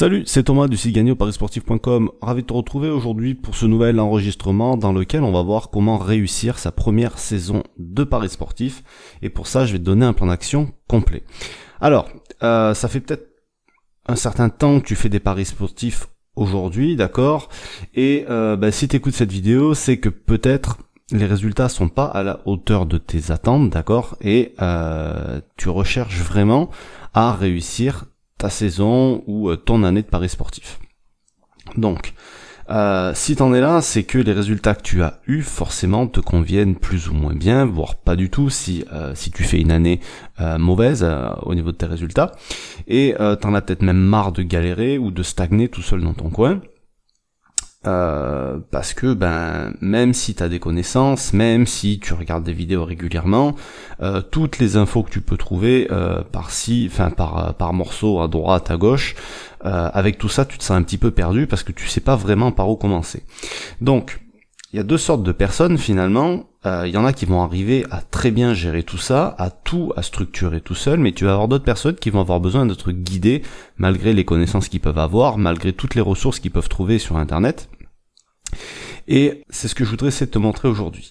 Salut, c'est Thomas du site gagné parisportif.com. Ravi de te retrouver aujourd'hui pour ce nouvel enregistrement dans lequel on va voir comment réussir sa première saison de paris sportif. Et pour ça, je vais te donner un plan d'action complet. Alors, euh, ça fait peut-être un certain temps que tu fais des paris sportifs aujourd'hui, d'accord? Et euh, bah, si tu écoutes cette vidéo, c'est que peut-être les résultats sont pas à la hauteur de tes attentes, d'accord? Et euh, tu recherches vraiment à réussir ta saison ou euh, ton année de paris sportif. Donc, euh, si t'en es là, c'est que les résultats que tu as eus forcément te conviennent plus ou moins bien, voire pas du tout si euh, si tu fais une année euh, mauvaise au niveau de tes résultats. Et t'en as peut-être même marre de galérer ou de stagner tout seul dans ton coin. Euh, parce que ben même si tu as des connaissances, même si tu regardes des vidéos régulièrement, euh, toutes les infos que tu peux trouver euh, par si, enfin par par morceau à droite, à gauche, avec tout ça, tu te sens un petit peu perdu parce que tu sais pas vraiment par où commencer. Donc il y a deux sortes de personnes finalement. Euh, il y en a qui vont arriver à très bien gérer tout ça, à tout à structurer tout seul, mais tu vas avoir d'autres personnes qui vont avoir besoin d'être guidées malgré les connaissances qu'ils peuvent avoir, malgré toutes les ressources qu'ils peuvent trouver sur Internet. Et c'est ce que je voudrais essayer de te montrer aujourd'hui.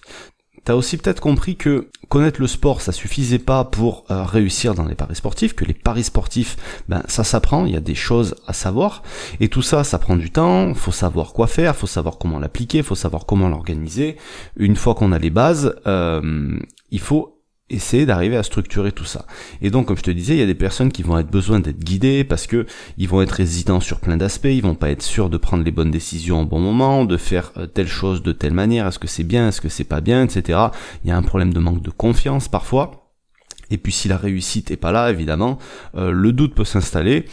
T'as aussi peut-être compris que connaître le sport, ça suffisait pas pour euh, réussir dans les paris sportifs, que les paris sportifs, ben ça s'apprend, il y a des choses à savoir, et tout ça, ça prend du temps, faut savoir quoi faire, faut savoir comment l'appliquer, faut savoir comment l'organiser. Une fois qu'on a les bases, euh, il faut essayer d'arriver à structurer tout ça. Et donc, comme je te disais, il y a des personnes qui vont être besoin d'être guidées parce que ils vont être hésitants sur plein d'aspects, ils vont pas être sûrs de prendre les bonnes décisions au bon moment, de faire euh, telle chose de telle manière, est-ce que c'est bien, est-ce que c'est pas bien, etc. Il y a un problème de manque de confiance parfois. Et puis si la réussite est pas là, évidemment, euh, le doute peut s'installer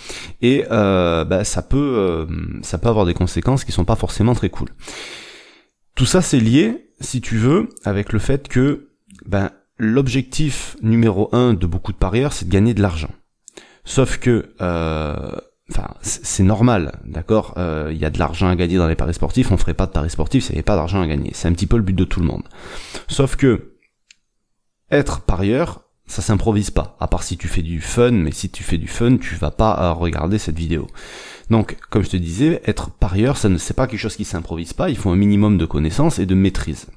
et euh, bah, ça peut ça peut avoir des conséquences qui sont pas forcément très cool. Tout ça c'est lié, si tu veux, avec le fait que ben l'objectif numéro un de beaucoup de parieurs, c'est de gagner de l'argent. Sauf que, euh, enfin, c'est normal, d'accord. Euh, il y a de l'argent à gagner dans les paris sportifs. On ferait pas de paris sportifs s'il n'y avait pas d'argent à gagner. C'est un petit peu le but de tout le monde. Sauf que être parieur, ça s'improvise pas. À part si tu fais du fun, mais si tu fais du fun, tu vas pas euh, regarder cette vidéo. Donc, comme je te disais, être parieur, ça ne c'est pas quelque chose qui s'improvise pas. Il faut un minimum de connaissances et de maîtrise.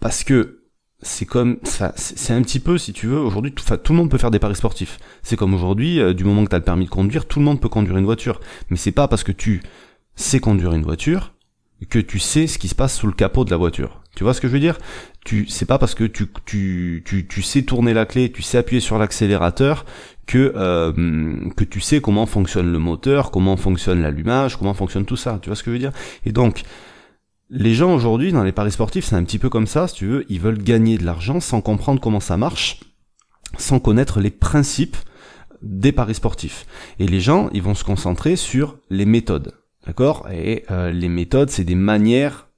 Parce que c'est comme c'est un petit peu si tu veux aujourd'hui tout, tout le monde peut faire des paris sportifs. C'est comme aujourd'hui euh, du moment que tu as le permis de conduire tout le monde peut conduire une voiture. Mais c'est pas parce que tu sais conduire une voiture que tu sais ce qui se passe sous le capot de la voiture. Tu vois ce que je veux dire? Tu c'est pas parce que tu tu, tu tu sais tourner la clé tu sais appuyer sur l'accélérateur que euh, que tu sais comment fonctionne le moteur comment fonctionne l'allumage comment fonctionne tout ça. Tu vois ce que je veux dire? Et donc les gens aujourd'hui dans les paris sportifs, c'est un petit peu comme ça, si tu veux, ils veulent gagner de l'argent sans comprendre comment ça marche, sans connaître les principes des paris sportifs. Et les gens, ils vont se concentrer sur les méthodes, d'accord? Et euh, les méthodes, c'est des manières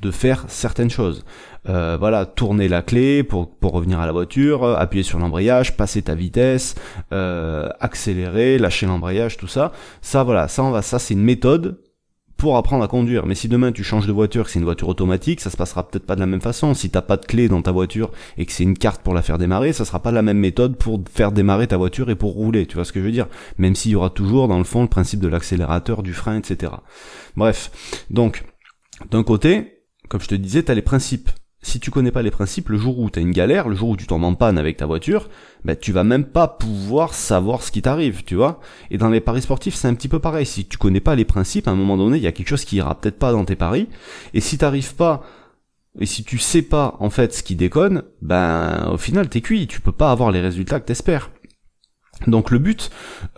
de faire certaines choses. Euh, voilà, tourner la clé pour, pour revenir à la voiture, appuyer sur l'embrayage, passer ta vitesse, euh, accélérer, lâcher l'embrayage, tout ça. Ça, voilà, ça, on va, ça, c'est une méthode pour apprendre à conduire. Mais si demain tu changes de voiture, que c'est une voiture automatique, ça se passera peut-être pas de la même façon. Si t'as pas de clé dans ta voiture et que c'est une carte pour la faire démarrer, ça sera pas la même méthode pour faire démarrer ta voiture et pour rouler. Tu vois ce que je veux dire? Même s'il y aura toujours dans le fond le principe de l'accélérateur, du frein, etc. Bref. Donc, d'un côté, comme je te disais, t'as les principes si tu connais pas les principes, le jour où tu as une galère, le jour où tu tombes en panne avec ta voiture, ben tu vas même pas pouvoir savoir ce qui t'arrive, tu vois. Et dans les paris sportifs, c'est un petit peu pareil. Si tu connais pas les principes, à un moment donné, il y a quelque chose qui ira peut-être pas dans tes paris. Et si t'arrives pas, et si tu sais pas en fait ce qui déconne, ben au final t'es cuit. Tu peux pas avoir les résultats que t'espères. Donc le but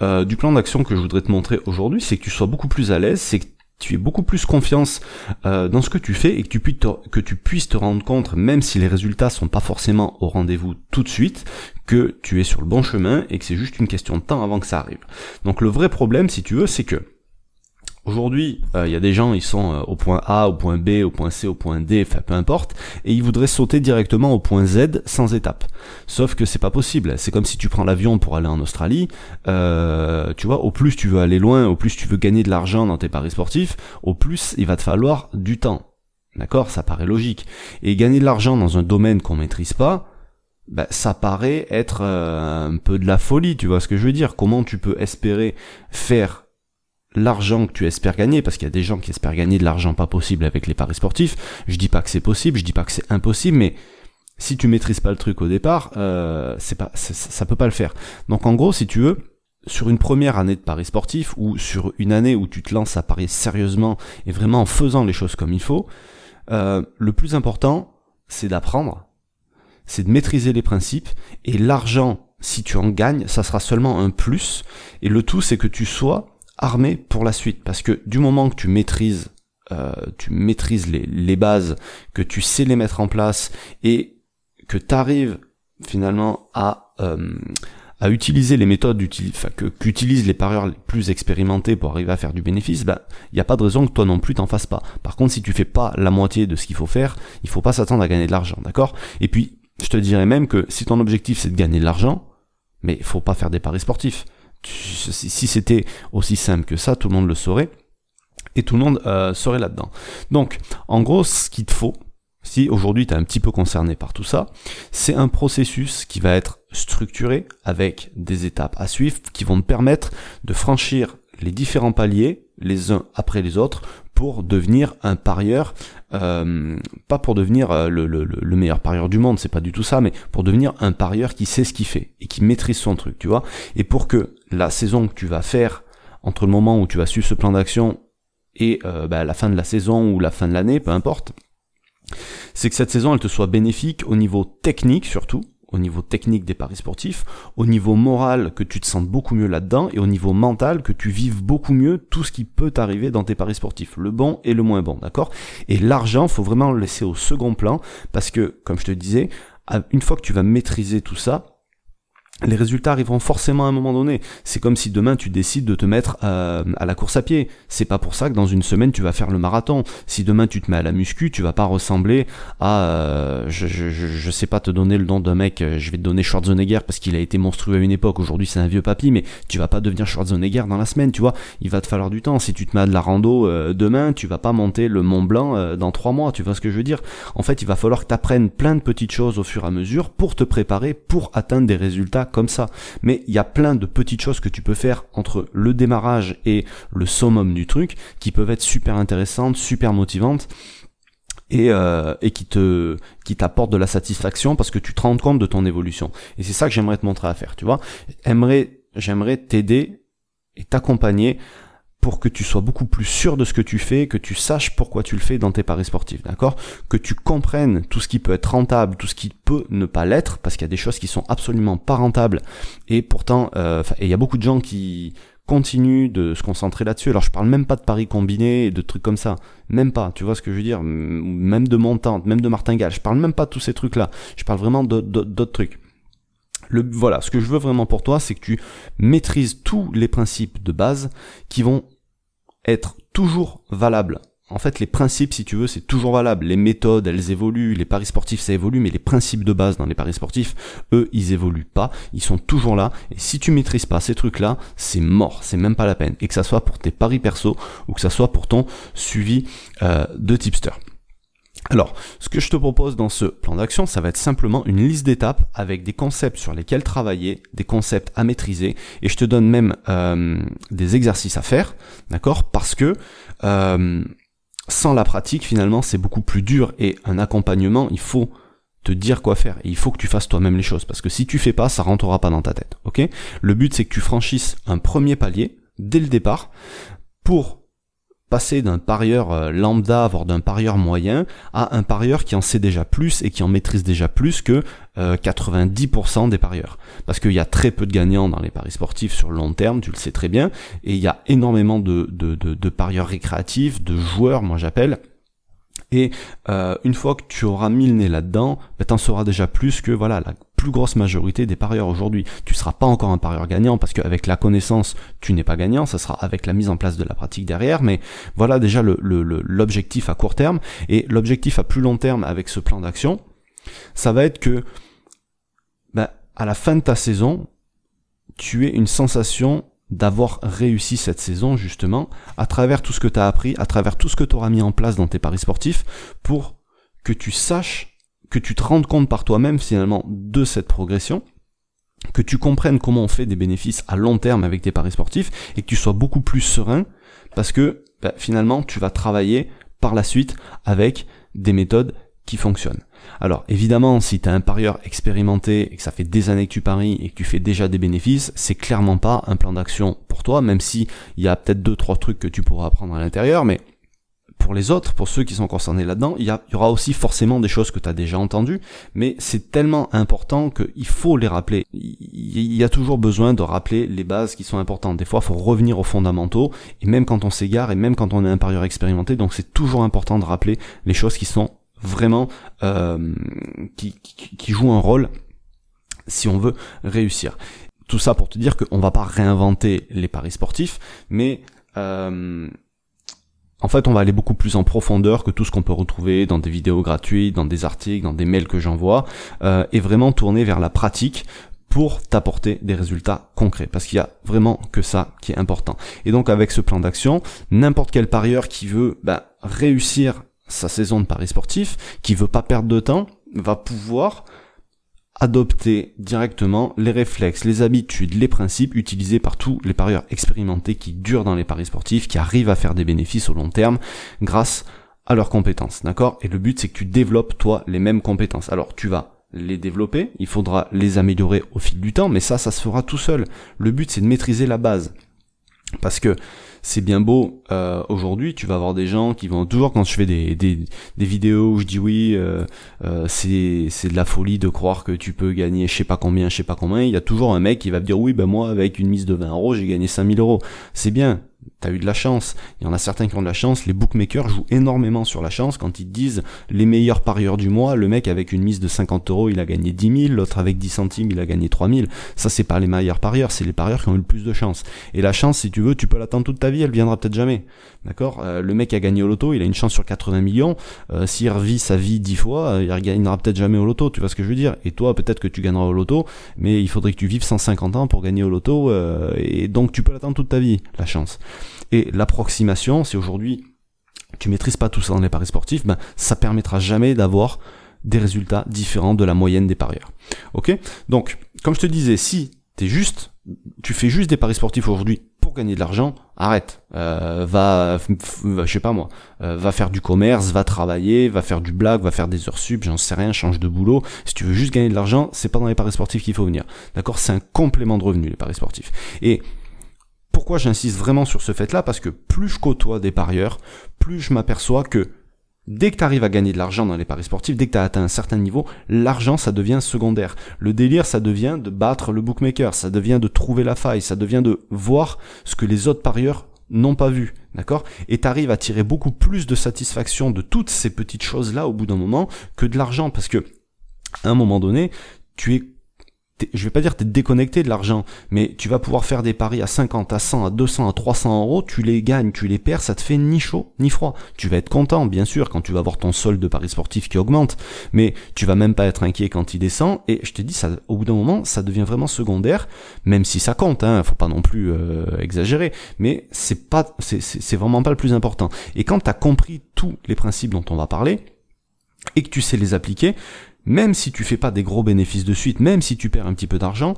euh, du plan d'action que je voudrais te montrer aujourd'hui, c'est que tu sois beaucoup plus à l'aise, c'est que tu aies beaucoup plus confiance euh, dans ce que tu fais et que tu, puisses te, que tu puisses te rendre compte, même si les résultats sont pas forcément au rendez-vous tout de suite, que tu es sur le bon chemin et que c'est juste une question de temps avant que ça arrive. Donc le vrai problème, si tu veux, c'est que Aujourd'hui, euh, il y a des gens, ils sont euh, au point A, au point B, au point C, au point D, enfin peu importe, et ils voudraient sauter directement au point Z sans étape. Sauf que c'est pas possible. C'est comme si tu prends l'avion pour aller en Australie. Euh, tu vois, au plus tu veux aller loin, au plus tu veux gagner de l'argent dans tes paris sportifs, au plus il va te falloir du temps. D'accord? Ça paraît logique. Et gagner de l'argent dans un domaine qu'on maîtrise pas, bah, ça paraît être un peu de la folie, tu vois ce que je veux dire? Comment tu peux espérer faire l'argent que tu espères gagner, parce qu'il y a des gens qui espèrent gagner de l'argent pas possible avec les paris sportifs. Je dis pas que c'est possible, je dis pas que c'est impossible, mais si tu maîtrises pas le truc au départ, euh, c'est pas, ça peut pas le faire. Donc en gros, si tu veux, sur une première année de paris sportif ou sur une année où tu te lances à parier sérieusement et vraiment en faisant les choses comme il faut, euh, le plus important, c'est d'apprendre, c'est de maîtriser les principes et l'argent, si tu en gagnes, ça sera seulement un plus. Et le tout, c'est que tu sois armé pour la suite, parce que du moment que tu maîtrises, euh, tu maîtrises les, les bases, que tu sais les mettre en place et que tu arrives finalement à euh, à utiliser les méthodes que qu'utilisent les parieurs les plus expérimentés pour arriver à faire du bénéfice, ben il n'y a pas de raison que toi non plus t'en fasses pas. Par contre, si tu fais pas la moitié de ce qu'il faut faire, il faut pas s'attendre à gagner de l'argent, d'accord? Et puis, je te dirais même que si ton objectif c'est de gagner de l'argent, mais il faut pas faire des paris sportifs. Si c'était aussi simple que ça, tout le monde le saurait et tout le monde euh, serait là-dedans. Donc, en gros, ce qu'il te faut, si aujourd'hui tu es un petit peu concerné par tout ça, c'est un processus qui va être structuré avec des étapes à suivre qui vont te permettre de franchir les différents paliers les uns après les autres pour devenir un parieur, euh, pas pour devenir euh, le, le, meilleur parieur du monde, c'est pas du tout ça, mais pour devenir un parieur qui sait ce qu'il fait et qui maîtrise son truc, tu vois. Et pour que la saison que tu vas faire entre le moment où tu vas suivre ce plan d'action et euh, bah, la fin de la saison ou la fin de l'année, peu importe, c'est que cette saison elle te soit bénéfique au niveau technique surtout, au niveau technique des paris sportifs, au niveau moral que tu te sentes beaucoup mieux là-dedans et au niveau mental que tu vives beaucoup mieux tout ce qui peut t'arriver dans tes paris sportifs, le bon et le moins bon, d'accord? Et l'argent, faut vraiment le laisser au second plan parce que comme je te disais, une fois que tu vas maîtriser tout ça, les résultats arriveront forcément à un moment donné. C'est comme si demain tu décides de te mettre euh, à, la course à pied. C'est pas pour ça que dans une semaine tu vas faire le marathon. Si demain tu te mets à la muscu, tu vas pas ressembler à, euh, je, sais pas te donner le nom d'un mec. Euh, je vais te donner Schwarzenegger parce qu'il a été monstrueux à une époque. Aujourd'hui c'est un vieux papy, mais tu vas pas devenir Schwarzenegger dans la semaine. Tu vois, il va te falloir du temps. Si tu te mets à de la rando demain, tu vas pas monter le Mont Blanc dans trois mois. Tu vois ce que je veux dire En fait, il va falloir que tu apprennes plein de petites choses au fur et à mesure pour te préparer pour atteindre des résultats comme ça. Mais il y a plein de petites choses que tu peux faire entre le démarrage et le summum du truc qui peuvent être super intéressantes, super motivantes et, euh, qui te qui t'apportent de la satisfaction parce que tu te rends compte de ton évolution. Et c'est ça que j'aimerais te montrer à faire, tu vois. J'aimerais j'aimerais t'aider et t'accompagner pour que tu sois beaucoup plus sûr de ce que tu fais, que tu saches pourquoi tu le fais dans tes paris sportifs, d'accord? Que tu comprennes tout ce qui peut être rentable, tout ce qui peut ne pas l'être, parce qu'il y a des choses qui sont absolument pas rentables, et pourtant, euh, il y a beaucoup de gens qui continuent de se concentrer là-dessus. Alors je parle même pas de paris combinés et de trucs comme ça, même pas, tu vois ce que je veux dire? Même de montante, même de martingale, je parle même pas de tous ces trucs-là, je parle vraiment d'autres trucs. Le, voilà, ce que je veux vraiment pour toi, c'est que tu maîtrises tous les principes de base qui vont être toujours valable. En fait, les principes, si tu veux, c'est toujours valable. Les méthodes, elles évoluent. Les paris sportifs, ça évolue. Mais les principes de base dans les paris sportifs, eux, ils évoluent pas. Ils sont toujours là. Et si tu maîtrises pas ces trucs-là, c'est mort. C'est même pas la peine. Et que ça soit pour tes paris perso ou que ça soit pour ton suivi euh, de tipster. Alors, ce que je te propose dans ce plan d'action, ça va être simplement une liste d'étapes avec des concepts sur lesquels travailler, des concepts à maîtriser, et je te donne même euh, des exercices à faire, d'accord? Parce que euh, sans la pratique, finalement, c'est beaucoup plus dur, et un accompagnement, il faut te dire quoi faire, et il faut que tu fasses toi-même les choses, parce que si tu fais pas, ça rentrera pas dans ta tête, ok? Le but, c'est que tu franchisses un premier palier dès le départ pour passer d'un parieur euh, lambda, voire d'un parieur moyen, à un parieur qui en sait déjà plus et qui en maîtrise déjà plus que 90% euh, des parieurs. Parce qu'il y a très peu de gagnants dans les paris sportifs sur le long terme, tu le sais très bien, et il y a énormément de, de, de parieurs récréatifs, de joueurs, moi j'appelle, et euh, une fois que tu auras mis le nez là-dedans, ben, t'en sauras déjà plus que voilà la plus grosse majorité des parieurs aujourd'hui. Tu seras pas encore un parieur gagnant parce qu'avec la connaissance, tu n'es pas gagnant. Ça sera avec la mise en place de la pratique derrière. Mais voilà déjà l'objectif à court terme et l'objectif à plus long terme avec ce plan d'action, ça va être que ben, à la fin de ta saison, tu aies une sensation d'avoir réussi cette saison justement à travers tout ce que tu as appris, à travers tout ce que tu auras mis en place dans tes paris sportifs pour que tu saches, que tu te rendes compte par toi-même finalement de cette progression que tu comprennes comment on fait des bénéfices à long terme avec tes paris sportifs et que tu sois beaucoup plus serein parce que bah, finalement tu vas travailler par la suite avec des méthodes qui fonctionnent. Alors évidemment, si tu un parieur expérimenté et que ça fait des années que tu paries et que tu fais déjà des bénéfices, c'est clairement pas un plan d'action pour toi, même si il y a peut-être deux trois trucs que tu pourras apprendre à l'intérieur, mais pour les autres, pour ceux qui sont concernés là-dedans, il y, aura aussi forcément des choses que tu as déjà entendues, mais c'est tellement important qu'il faut les rappeler. Il y a toujours besoin de rappeler les bases qui sont importantes. Des fois, il faut revenir aux fondamentaux, et même quand on s'égare, et même quand on est un parieur expérimenté, donc c'est toujours important de rappeler les choses qui sont vraiment... Euh, qui, qui jouent un rôle si on veut réussir. Tout ça pour te dire qu'on va pas réinventer les paris sportifs, mais... Euh, en fait, on va aller beaucoup plus en profondeur que tout ce qu'on peut retrouver dans des vidéos gratuites, dans des articles, dans des mails que j'envoie, euh, et vraiment tourner vers la pratique pour t'apporter des résultats concrets, parce qu'il y a vraiment que ça qui est important. Et donc avec ce plan d'action, n'importe quel parieur qui veut bah, réussir sa saison de paris sportif, qui veut pas perdre de temps, va pouvoir adopter directement les réflexes, les habitudes, les principes utilisés par tous les parieurs expérimentés qui durent dans les paris sportifs, qui arrivent à faire des bénéfices au long terme grâce à leurs compétences, d'accord? Et le but c'est que tu développes toi les mêmes compétences. Alors tu vas les développer, il faudra les améliorer au fil du temps, mais ça, ça se fera tout seul. Le but c'est de maîtriser la base. Parce que c'est bien beau euh, aujourd'hui, tu vas avoir des gens qui vont toujours quand je fais des, des, des vidéos où je dis oui, euh, euh, c'est de la folie de croire que tu peux gagner je sais pas combien, je sais pas combien, il y a toujours un mec qui va me dire oui ben moi avec une mise de 20 euros j'ai gagné 5000 euros. C'est bien, t'as eu de la chance. Il y en a certains qui ont de la chance. Les bookmakers jouent énormément sur la chance quand ils disent les meilleurs parieurs du mois. Le mec avec une mise de 50 euros, il a gagné 10 000. L'autre avec 10 centimes, il a gagné 3 000. Ça, c'est pas les meilleurs parieurs, c'est les parieurs qui ont eu le plus de chance. Et la chance, si tu veux, tu peux l'attendre toute ta vie, elle viendra peut-être jamais. D'accord? Euh, Le mec a gagné au loto, il a une chance sur 80 millions. Euh, S'il revit sa vie 10 fois, euh, il gagnera peut-être jamais au loto. Tu vois ce que je veux dire? Et toi, peut-être que tu gagneras au loto, mais il faudrait que tu vives 150 ans pour gagner au loto. Euh, et donc, tu peux l'attendre toute ta vie, la chance. Et l'approximation, si aujourd'hui tu maîtrises pas tout ça dans les paris sportifs, ben, ça permettra jamais d'avoir des résultats différents de la moyenne des parieurs. Ok? Donc, comme je te disais, si t'es juste, tu fais juste des paris sportifs aujourd'hui gagner de l'argent, arrête. Euh, va, je sais pas moi, euh, va faire du commerce, va travailler, va faire du blague, va faire des heures sup, j'en sais rien, change de boulot. Si tu veux juste gagner de l'argent, c'est pas dans les paris sportifs qu'il faut venir. D'accord? C'est un complément de revenu les paris sportifs. Et pourquoi j'insiste vraiment sur ce fait-là? Parce que plus je côtoie des parieurs, plus je m'aperçois que dès que tu arrives à gagner de l'argent dans les paris sportifs, dès que tu as atteint un certain niveau, l'argent ça devient secondaire. Le délire ça devient de battre le bookmaker, ça devient de trouver la faille, ça devient de voir ce que les autres parieurs n'ont pas vu, d'accord? Et t'arrives à tirer beaucoup plus de satisfaction de toutes ces petites choses-là au bout d'un moment que de l'argent, parce que à un moment donné, tu es je vais pas dire t'es déconnecté de l'argent, mais tu vas pouvoir faire des paris à 50, à 100, à 200, à 300 euros, tu les gagnes, tu les perds, ça te fait ni chaud ni froid. Tu vas être content, bien sûr, quand tu vas voir ton solde de paris sportif qui augmente, mais tu vas même pas être inquiet quand il descend. Et je te dis, ça, au bout d'un moment, ça devient vraiment secondaire, même si ça compte, hein, faut pas non plus euh, exagérer, mais c'est pas, c'est vraiment pas le plus important. Et quand tu as compris tous les principes dont on va parler et que tu sais les appliquer, même si tu fais pas des gros bénéfices de suite, même si tu perds un petit peu d'argent,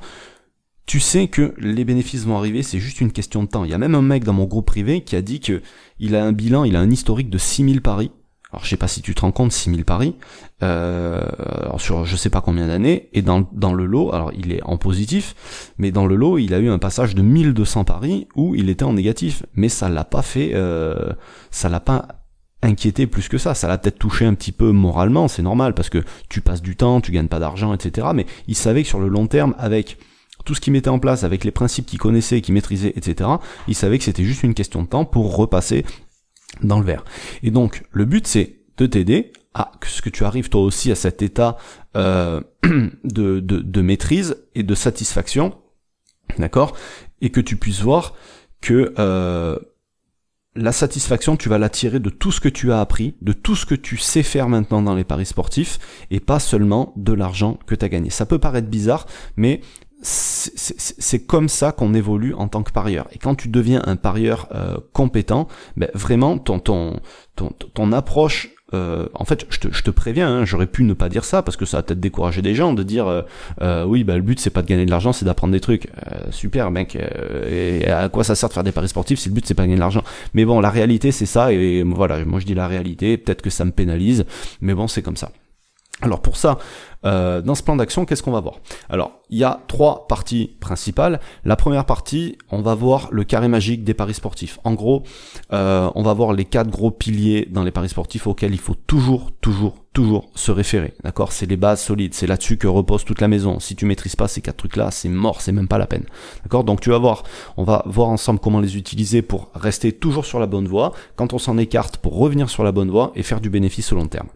tu sais que les bénéfices vont arriver, c'est juste une question de temps. Il y a même un mec dans mon groupe privé qui a dit que il a un bilan, il a un historique de 6000 paris. Alors je sais pas si tu te rends compte, 6000 paris, euh, alors sur je sais pas combien d'années, et dans, dans le lot, alors il est en positif, mais dans le lot, il a eu un passage de 1200 paris où il était en négatif, mais ça l'a pas fait, euh, ça l'a pas inquiété plus que ça. Ça l'a peut-être touché un petit peu moralement, c'est normal, parce que tu passes du temps, tu gagnes pas d'argent, etc. Mais il savait que sur le long terme, avec tout ce qu'il mettait en place, avec les principes qu'il connaissait, qu'il maîtrisait, etc., il savait que c'était juste une question de temps pour repasser dans le vert. Et donc, le but, c'est de t'aider à ce que tu arrives toi aussi à cet état euh, de, de, de maîtrise et de satisfaction, d'accord Et que tu puisses voir que euh, la satisfaction, tu vas la tirer de tout ce que tu as appris, de tout ce que tu sais faire maintenant dans les paris sportifs, et pas seulement de l'argent que tu as gagné. Ça peut paraître bizarre, mais c'est comme ça qu'on évolue en tant que parieur. Et quand tu deviens un parieur euh, compétent, ben vraiment ton, approche euh, en fait, je te, préviens, hein, j'aurais pu ne pas dire ça parce que ça a peut-être découragé des gens de dire euh, euh, oui, bah le but c'est pas de gagner de l'argent, c'est d'apprendre des trucs. super, mec. et à quoi ça sert de faire des paris sportifs si le but c'est pas de gagner de l'argent? Mais bon, la réalité c'est ça et voilà, moi je dis la réalité. Peut-être que ça me pénalise, mais bon, c'est comme ça. Alors pour ça, euh, dans ce plan d'action, qu'est-ce qu'on va voir? Alors, il y a trois parties principales. La première partie, on va voir le carré magique des paris sportifs. En gros, euh, on va voir les quatre gros piliers dans les paris sportifs auxquels il faut toujours, toujours, toujours se référer. D'accord? C'est les bases solides. C'est là-dessus que repose toute la maison. Si tu maîtrises pas ces quatre trucs-là, c'est mort. C'est même pas la peine. D'accord? Donc tu vas voir. On va voir ensemble comment les utiliser pour rester toujours sur la bonne voie. Quand on s'en écarte, pour revenir sur la bonne voie et faire du bénéfice au long terme.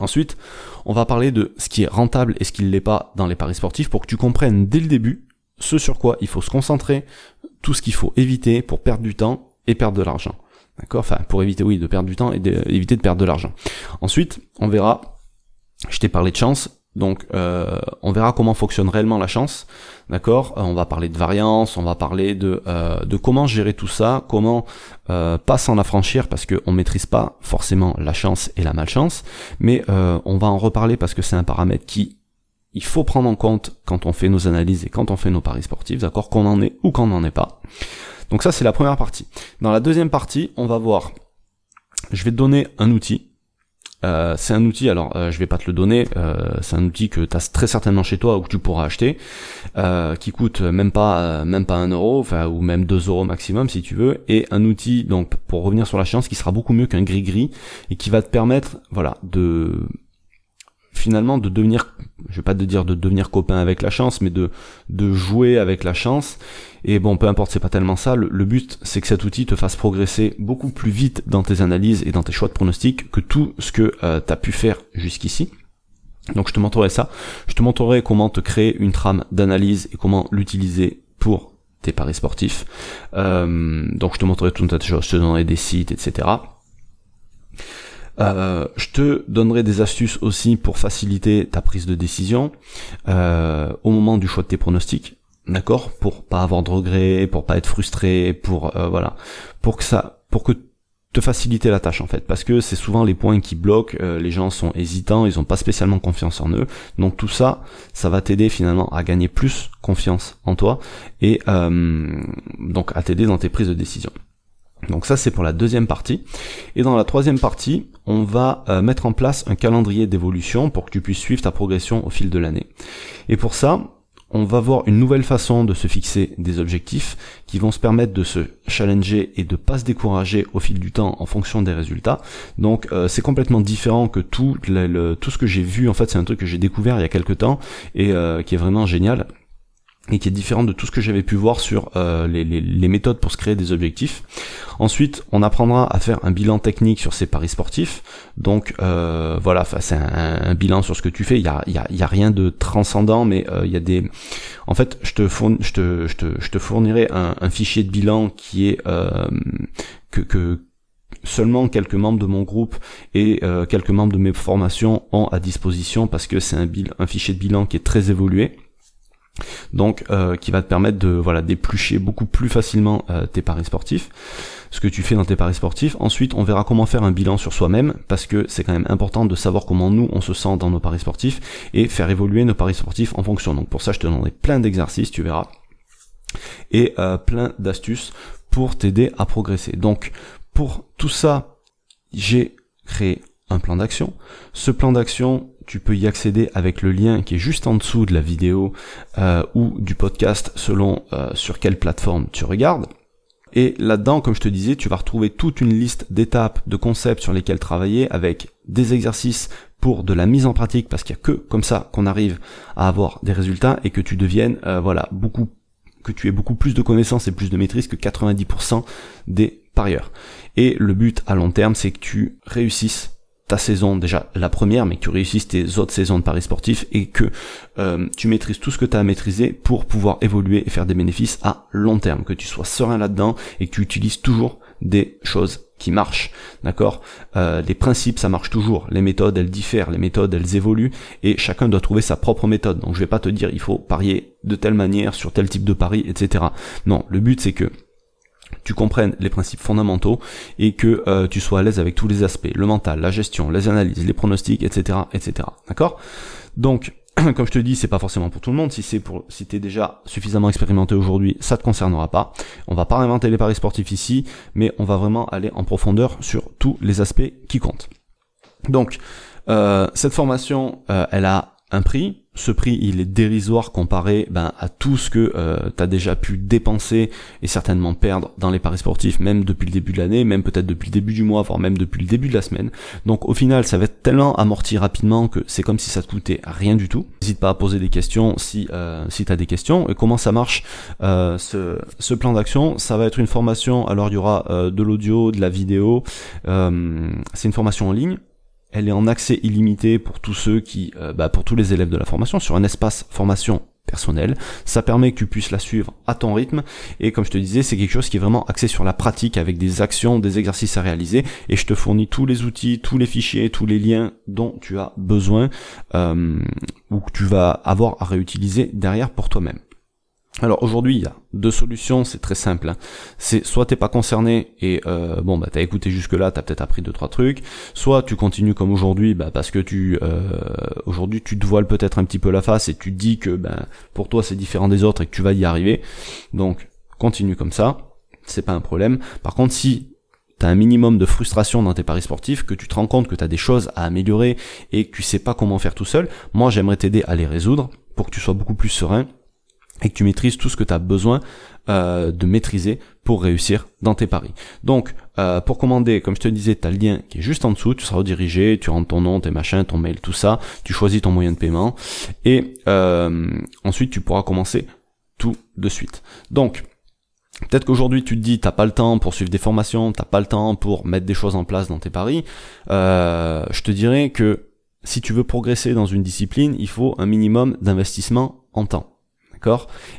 Ensuite, on va parler de ce qui est rentable et ce qui ne l'est pas dans les paris sportifs pour que tu comprennes dès le début ce sur quoi il faut se concentrer, tout ce qu'il faut éviter pour perdre du temps et perdre de l'argent. D'accord? Enfin, pour éviter, oui, de perdre du temps et d'éviter de perdre de l'argent. Ensuite, on verra, je t'ai parlé de chance, donc euh, on verra comment fonctionne réellement la chance, d'accord? Euh, On va parler de variance, on va parler de, euh, de comment gérer tout ça, comment pas s'en affranchir parce qu'on maîtrise pas forcément la chance et la malchance, mais on va en reparler parce que c'est un paramètre qui il faut prendre en compte quand on fait nos analyses et quand on fait nos paris sportifs, d'accord? Qu'on en est ou qu'on n'en est pas. Donc ça c'est la première partie. Dans la deuxième partie, on va voir, je vais te donner un outil euh, c'est un outil, alors euh, je vais pas te le donner, euh, c'est un outil que tu as très certainement chez toi ou que tu pourras acheter, qui coûte même pas même pas un euro, enfin ou même deux euros maximum si tu veux, et un outil donc pour revenir sur la chance qui sera beaucoup mieux qu'un gris gris et qui va te permettre voilà de finalement de devenir, je vais pas te dire de devenir copain avec la chance, mais de de jouer avec la chance et bon, peu importe, c'est pas tellement ça. Le, but, c'est que cet outil te fasse progresser beaucoup plus vite dans tes analyses et dans tes choix de pronostics que tout ce que euh, tu as pu faire jusqu'ici. Donc je te montrerai ça. Je te montrerai comment te créer une trame d'analyse et comment l'utiliser pour tes paris sportifs. Euh, donc je te montrerai tout un tas de choses, je te donnerai des sites, etc. Euh, je te donnerai des astuces aussi pour faciliter ta prise de décision au moment du choix de tes pronostics d'accord? Pour pas avoir de regrets pour pas être frustré pour euh, voilà. Pour que ça pour que te faciliter la tâche en fait. Parce que c'est souvent les points qui bloquent euh, les gens sont hésitants ils ont pas spécialement confiance en eux. Donc tout ça ça va t'aider finalement à gagner plus confiance en toi et euh, donc à t'aider dans tes prises de décision donc ça c'est pour la deuxième partie. Et dans la troisième partie, on va mettre en place un calendrier d'évolution pour que tu puisses suivre ta progression au fil de l'année. Et pour ça, on va voir une nouvelle façon de se fixer des objectifs qui vont se permettre de se challenger et de pas se décourager au fil du temps en fonction des résultats. Donc euh, c'est complètement différent que tout tout ce que j'ai vu. En fait, c'est un truc que j'ai découvert il y a quelques temps et euh, qui est vraiment génial et qui est différent de tout ce que j'avais pu voir sur euh, les, les, méthodes pour se créer des objectifs. Ensuite, on apprendra à faire un bilan technique sur ces paris sportifs. Donc euh, voilà, c'est un, bilan sur ce que tu fais. Il y a, y a, y a rien de transcendant, mais euh, il y a des. En fait, je te, je te, je te, je te fournirai un, un, fichier de bilan qui est que, que seulement quelques membres de mon groupe et quelques membres de mes formations ont à disposition parce que c'est un, un fichier de bilan qui est très évolué donc euh, qui va te permettre de voilà d'éplucher beaucoup plus facilement euh, tes paris sportifs ce que tu fais dans tes paris sportifs. Ensuite on verra comment faire un bilan sur soi-même parce que c'est quand même important de savoir comment nous on se sent dans nos paris sportifs et faire évoluer nos paris sportifs en fonction. Donc pour ça je te donnerai plein d'exercices tu verras et euh, plein d'astuces pour t'aider à progresser. Donc pour tout ça j'ai créé un plan d'action. Ce plan d'action, tu peux y accéder avec le lien qui est juste en dessous de la vidéo euh, ou du podcast selon euh, sur quelle plateforme tu regardes. Et là-dedans, comme je te disais, tu vas retrouver toute une liste d'étapes, de concepts sur lesquels travailler avec des exercices pour de la mise en pratique parce qu'il n'y a que comme ça qu'on arrive à avoir des résultats et que tu deviennes euh, voilà beaucoup que tu aies beaucoup plus de connaissances et plus de maîtrise que 90% des parieurs. Et le but à long terme, c'est que tu réussisses ta saison déjà la première, mais que tu réussisses tes autres saisons de paris sportifs et que euh, tu maîtrises tout ce que tu as à maîtriser pour pouvoir évoluer et faire des bénéfices à long terme, que tu sois serein là-dedans et que tu utilises toujours des choses qui marchent, d'accord? Euh, Les principes, ça marche toujours. Les méthodes, elles diffèrent. Les méthodes, elles évoluent et chacun doit trouver sa propre méthode. Donc je vais pas te dire il faut parier de telle manière sur tel type de pari, etc. Non, le but c'est que tu comprennes les principes fondamentaux et que euh, tu sois à l'aise avec tous les aspects, le mental, la gestion, les analyses, les pronostics, etc., etc. D'accord? Donc, comme je te dis, c'est pas forcément pour tout le monde. Si c'est pour, si t'es déjà suffisamment expérimenté aujourd'hui, ça te concernera pas. On va pas réinventer les paris sportifs ici, mais on va vraiment aller en profondeur sur tous les aspects qui comptent. Donc, euh, cette formation, euh, elle a un prix. Ce prix, il est dérisoire comparé ben, à tout ce que euh, tu as déjà pu dépenser et certainement perdre dans les paris sportifs, même depuis le début de l'année, même peut-être depuis le début du mois, voire même depuis le début de la semaine. Donc au final, ça va être tellement amorti rapidement que c'est comme si ça te coûtait rien du tout. N'hésite pas à poser des questions si, euh, si tu as des questions. Et comment ça marche euh, ce, ce, plan d'action? Ça va être une formation, alors il y aura euh, de l'audio, de la vidéo. Euh, c'est une formation en ligne elle est en accès illimité pour tous ceux qui, euh, bah, pour tous les élèves de la formation, sur un espace formation personnel. Ça permet que tu puisses la suivre à ton rythme. Et comme je te disais, c'est quelque chose qui est vraiment axé sur la pratique avec des actions, des exercices à réaliser. Et je te fournis tous les outils, tous les fichiers, tous les liens dont tu as besoin euh, ou que tu vas avoir à réutiliser derrière pour toi-même. Alors aujourd'hui, il y a deux solutions, c'est très simple. Hein. C'est soit t'es pas concerné et euh, bon bah t'as écouté jusque là, t'as peut-être appris deux trois trucs. Soit tu continues comme aujourd'hui, bah parce que tu euh, aujourd'hui tu te voiles peut-être un petit peu la face et tu te dis que ben pour toi c'est différent des autres et que tu vas y arriver. Donc continue comme ça, c'est pas un problème. Par contre si t'as un minimum de frustration dans tes paris sportifs, que tu te rends compte que t'as des choses à améliorer et que tu sais pas comment faire tout seul, moi j'aimerais t'aider à les résoudre pour que tu sois beaucoup plus serein et que tu maîtrises tout ce que tu as besoin euh, de maîtriser pour réussir dans tes paris. Donc, euh, pour commander, comme je te disais, tu as le lien qui est juste en dessous, tu seras redirigé, tu rentres ton nom, tes machins, ton mail, tout ça, tu choisis ton moyen de paiement, et euh, ensuite tu pourras commencer tout de suite. Donc, Peut-être qu'aujourd'hui tu te dis t'as pas le temps pour suivre des formations, t'as pas le temps pour mettre des choses en place dans tes paris. Je te dirais que si tu veux progresser dans une discipline, il faut un minimum d'investissement en temps.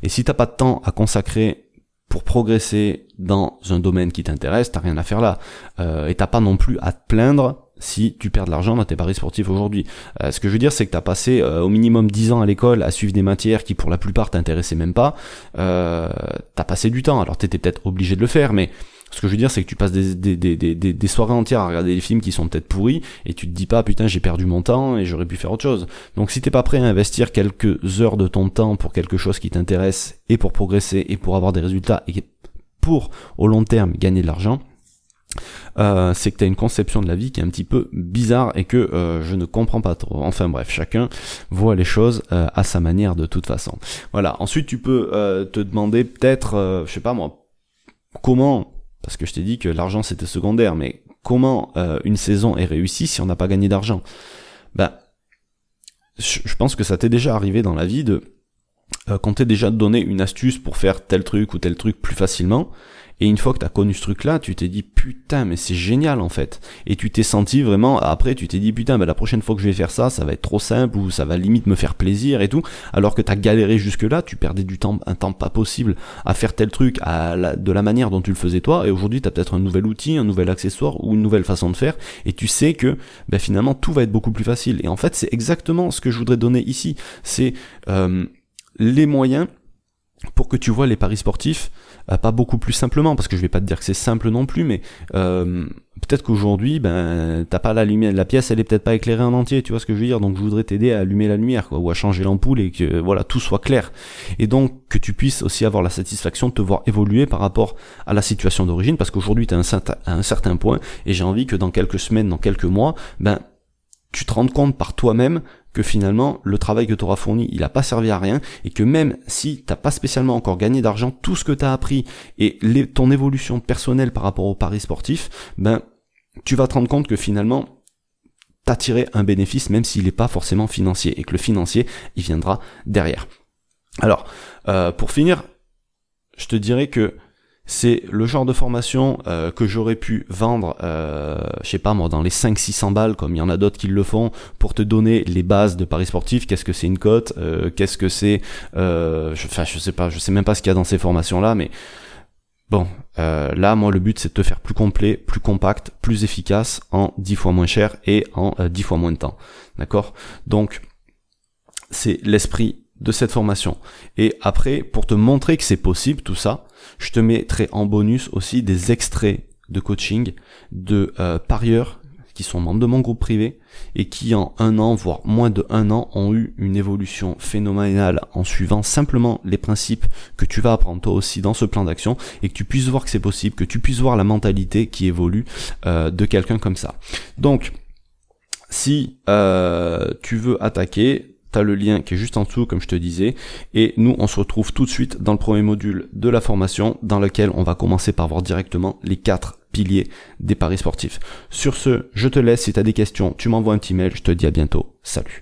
Et si t'as pas de temps à consacrer pour progresser dans un domaine qui t'intéresse, t'as rien à faire là. Euh, et t'as pas non plus à te plaindre si tu perds de l'argent dans tes paris sportifs aujourd'hui. Euh, ce que je veux dire, c'est que t'as passé euh, au minimum 10 ans à l'école à suivre des matières qui pour la plupart t'intéressaient même pas. T'as passé du temps, alors t'étais peut-être obligé de le faire, mais ce que je veux dire, c'est que tu passes des, des, des, des, soirées entières à regarder des films qui sont peut-être pourris, et tu te dis pas, putain, j'ai perdu mon temps et j'aurais pu faire autre chose. Donc si t'es pas prêt à investir quelques heures de ton temps pour quelque chose qui t'intéresse, et pour progresser, et pour avoir des résultats, et pour, au long terme, gagner de l'argent, euh, c'est que tu as une conception de la vie qui est un petit peu bizarre et que euh, je ne comprends pas trop. Enfin bref, chacun voit les choses euh, à sa manière de toute façon. Voilà. Ensuite, tu peux te demander peut-être, je sais pas moi, comment parce que je t'ai dit que l'argent c'était secondaire, mais comment euh, une saison est réussie si on n'a pas gagné d'argent? Ben, je pense que ça t'est déjà arrivé dans la vie de euh, t'ait déjà donné une astuce pour faire tel truc ou tel truc plus facilement, et une fois que tu as connu ce truc-là, tu t'es dit putain, mais c'est génial en fait. Et tu t'es senti vraiment, après tu t'es dit putain, bah, la prochaine fois que je vais faire ça, ça va être trop simple ou ça va limite me faire plaisir et tout. Alors que tu as galéré jusque-là, tu perdais du temps, un temps pas possible à faire tel truc de la manière dont tu le faisais toi. Et aujourd'hui, tu as peut-être un nouvel outil, un nouvel accessoire ou une nouvelle façon de faire. Et tu sais que bah, finalement tout va être beaucoup plus facile. Et en fait, c'est exactement ce que je voudrais donner ici. C'est euh, les moyens pour que tu vois les paris sportifs pas beaucoup plus simplement parce que je vais pas te dire que c'est simple non plus mais euh, peut-être qu'aujourd'hui ben t'as pas la lumière la pièce elle est peut-être pas éclairée en entier tu vois ce que je veux dire? Donc je voudrais t'aider à allumer la lumière quoi, ou à changer l'ampoule et que voilà tout soit clair. Et donc que tu puisses aussi avoir la satisfaction de te voir évoluer par rapport à la situation d'origine parce qu'aujourd'hui tu es à un certain point et j'ai envie que dans quelques semaines dans quelques mois ben tu te rendes compte par toi-même que finalement le travail que tu auras fourni il a pas servi à rien et que même si t'as pas spécialement encore gagné d'argent tout ce que tu as appris et ton évolution personnelle par rapport au paris sportif ben tu vas te rendre compte que finalement t'as tiré un bénéfice même s'il n'est pas forcément financier et que le financier il viendra derrière. Alors euh, pour finir je te dirais que c'est le genre de formation euh, que j'aurais pu vendre, euh, je sais pas moi, dans les 500-600 balles, comme il y en a d'autres qui le font, pour te donner les bases de paris sportif, qu'est-ce que c'est une cote, euh, qu'est-ce que c'est, euh, enfin je, sais pas, je sais même pas ce qu'il y a dans ces formations-là, mais bon, là moi le but c'est de te faire plus complet, plus compact, plus efficace, en 10 fois moins cher et en 10 fois moins de temps, d'accord? Donc c'est l'esprit de cette formation. Et après, pour te montrer que c'est possible tout ça, je te mettrai en bonus aussi des extraits de coaching de euh, parieurs qui sont membres de mon groupe privé et qui en un an, voire moins de un an, ont eu une évolution phénoménale en suivant simplement les principes que tu vas apprendre toi aussi dans ce plan d'action et que tu puisses voir que c'est possible, que tu puisses voir la mentalité qui évolue euh, de quelqu'un comme ça. Donc, si euh, tu veux attaquer, T'as le lien qui est juste en dessous, comme je te disais. Et nous, on se retrouve tout de suite dans le premier module de la formation, dans lequel on va commencer par voir directement les quatre piliers des paris sportifs. Sur ce, je te laisse. Si tu des questions, tu m'envoies un petit mail. Je te dis à bientôt. Salut.